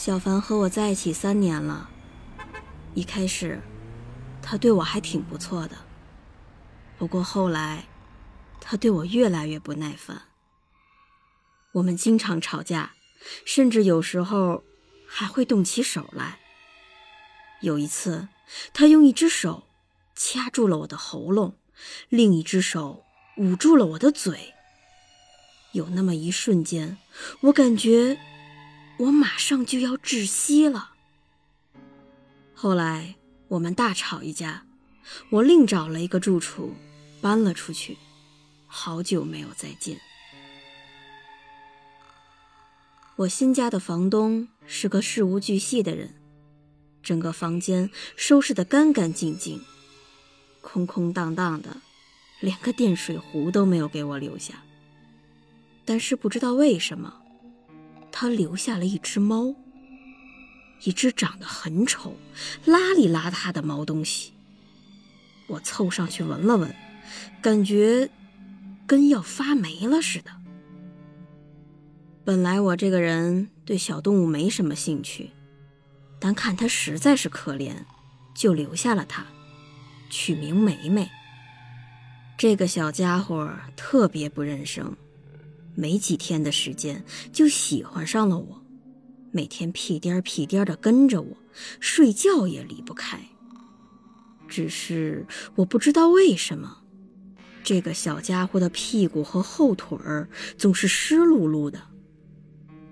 小凡和我在一起三年了，一开始，他对我还挺不错的。不过后来，他对我越来越不耐烦。我们经常吵架，甚至有时候还会动起手来。有一次，他用一只手掐住了我的喉咙，另一只手捂住了我的嘴。有那么一瞬间，我感觉。我马上就要窒息了。后来我们大吵一架，我另找了一个住处，搬了出去，好久没有再见。我新家的房东是个事无巨细的人，整个房间收拾得干干净净，空空荡荡的，连个电水壶都没有给我留下。但是不知道为什么。他留下了一只猫，一只长得很丑、邋里邋遢的毛东西。我凑上去闻了闻，感觉跟要发霉了似的。本来我这个人对小动物没什么兴趣，但看它实在是可怜，就留下了它，取名梅梅。这个小家伙特别不认生。没几天的时间就喜欢上了我，每天屁颠儿屁颠儿的跟着我，睡觉也离不开。只是我不知道为什么，这个小家伙的屁股和后腿儿总是湿漉漉的，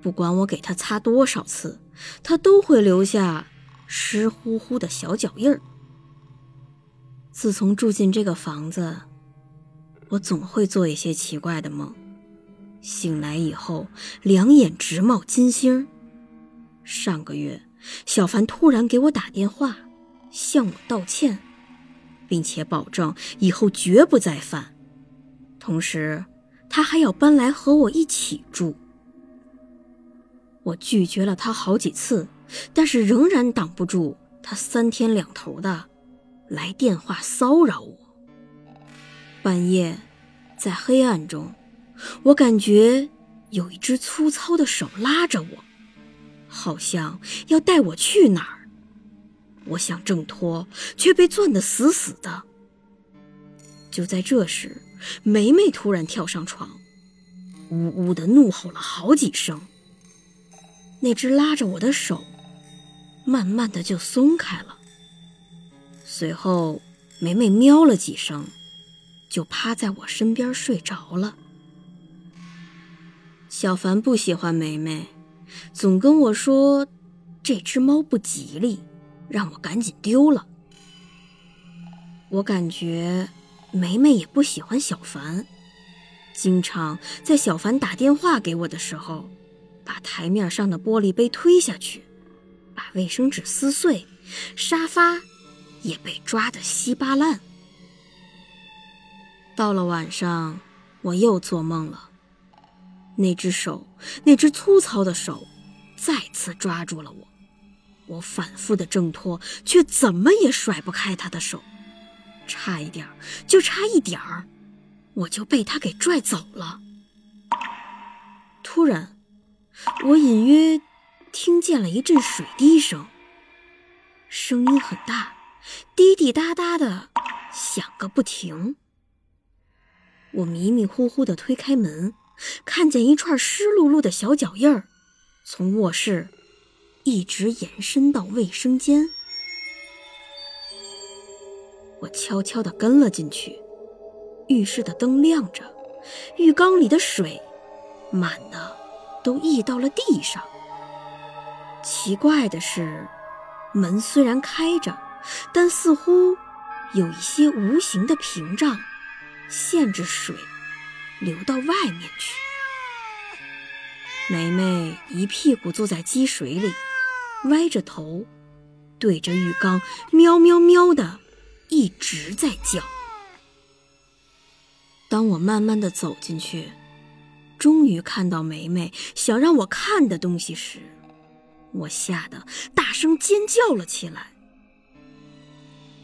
不管我给他擦多少次，他都会留下湿乎乎的小脚印儿。自从住进这个房子，我总会做一些奇怪的梦。醒来以后，两眼直冒金星。上个月，小凡突然给我打电话，向我道歉，并且保证以后绝不再犯。同时，他还要搬来和我一起住。我拒绝了他好几次，但是仍然挡不住他三天两头的来电话骚扰我。半夜，在黑暗中。我感觉有一只粗糙的手拉着我，好像要带我去哪儿。我想挣脱，却被攥得死死的。就在这时，梅梅突然跳上床，呜呜的怒吼了好几声。那只拉着我的手，慢慢的就松开了。随后，梅梅喵了几声，就趴在我身边睡着了。小凡不喜欢梅梅，总跟我说这只猫不吉利，让我赶紧丢了。我感觉梅梅也不喜欢小凡，经常在小凡打电话给我的时候，把台面上的玻璃杯推下去，把卫生纸撕碎，沙发也被抓得稀巴烂。到了晚上，我又做梦了。那只手，那只粗糙的手，再次抓住了我。我反复的挣脱，却怎么也甩不开他的手。差一点就差一点儿，我就被他给拽走了。突然，我隐约听见了一阵水滴声，声音很大，滴滴答答的响个不停。我迷迷糊糊的推开门。看见一串湿漉漉的小脚印儿，从卧室一直延伸到卫生间。我悄悄地跟了进去，浴室的灯亮着，浴缸里的水满的都溢到了地上。奇怪的是，门虽然开着，但似乎有一些无形的屏障，限制水。流到外面去。梅梅一屁股坐在积水里，歪着头，对着浴缸喵喵喵的一直在叫。当我慢慢的走进去，终于看到梅梅想让我看的东西时，我吓得大声尖叫了起来。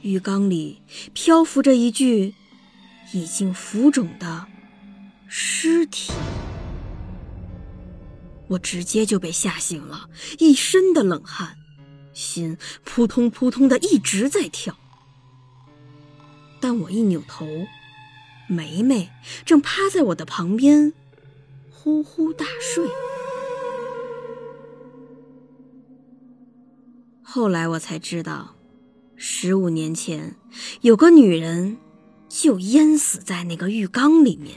浴缸里漂浮着一具已经浮肿的尸体，我直接就被吓醒了，一身的冷汗，心扑通扑通的一直在跳。但我一扭头。梅梅正趴在我的旁边，呼呼大睡。后来我才知道，十五年前有个女人就淹死在那个浴缸里面。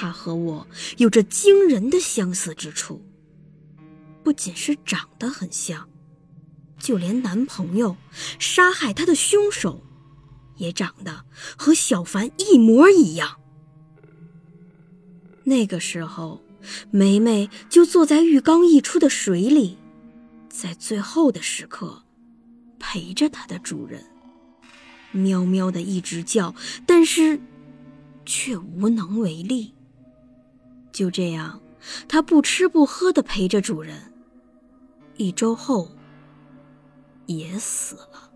她和我有着惊人的相似之处，不仅是长得很像，就连男朋友杀害她的凶手。也长得和小凡一模一样。那个时候，梅梅就坐在浴缸溢出的水里，在最后的时刻陪着它的主人，喵喵的一直叫，但是却无能为力。就这样，它不吃不喝地陪着主人，一周后也死了。